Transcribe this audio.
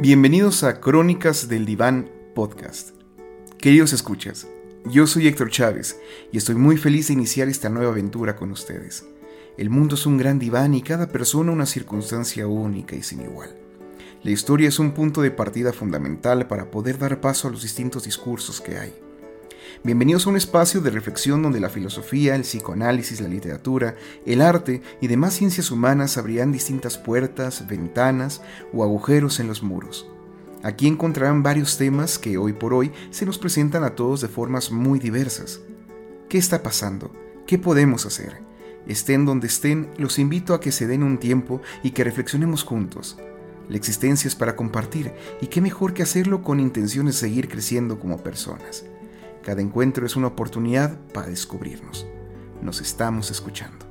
Bienvenidos a Crónicas del Diván Podcast. Queridos escuchas, yo soy Héctor Chávez y estoy muy feliz de iniciar esta nueva aventura con ustedes. El mundo es un gran diván y cada persona una circunstancia única y sin igual. La historia es un punto de partida fundamental para poder dar paso a los distintos discursos que hay. Bienvenidos a un espacio de reflexión donde la filosofía, el psicoanálisis, la literatura, el arte y demás ciencias humanas abrirán distintas puertas, ventanas o agujeros en los muros. Aquí encontrarán varios temas que hoy por hoy se nos presentan a todos de formas muy diversas. ¿Qué está pasando? ¿Qué podemos hacer? Estén donde estén, los invito a que se den un tiempo y que reflexionemos juntos. La existencia es para compartir y qué mejor que hacerlo con intenciones de seguir creciendo como personas. Cada encuentro es una oportunidad para descubrirnos. Nos estamos escuchando.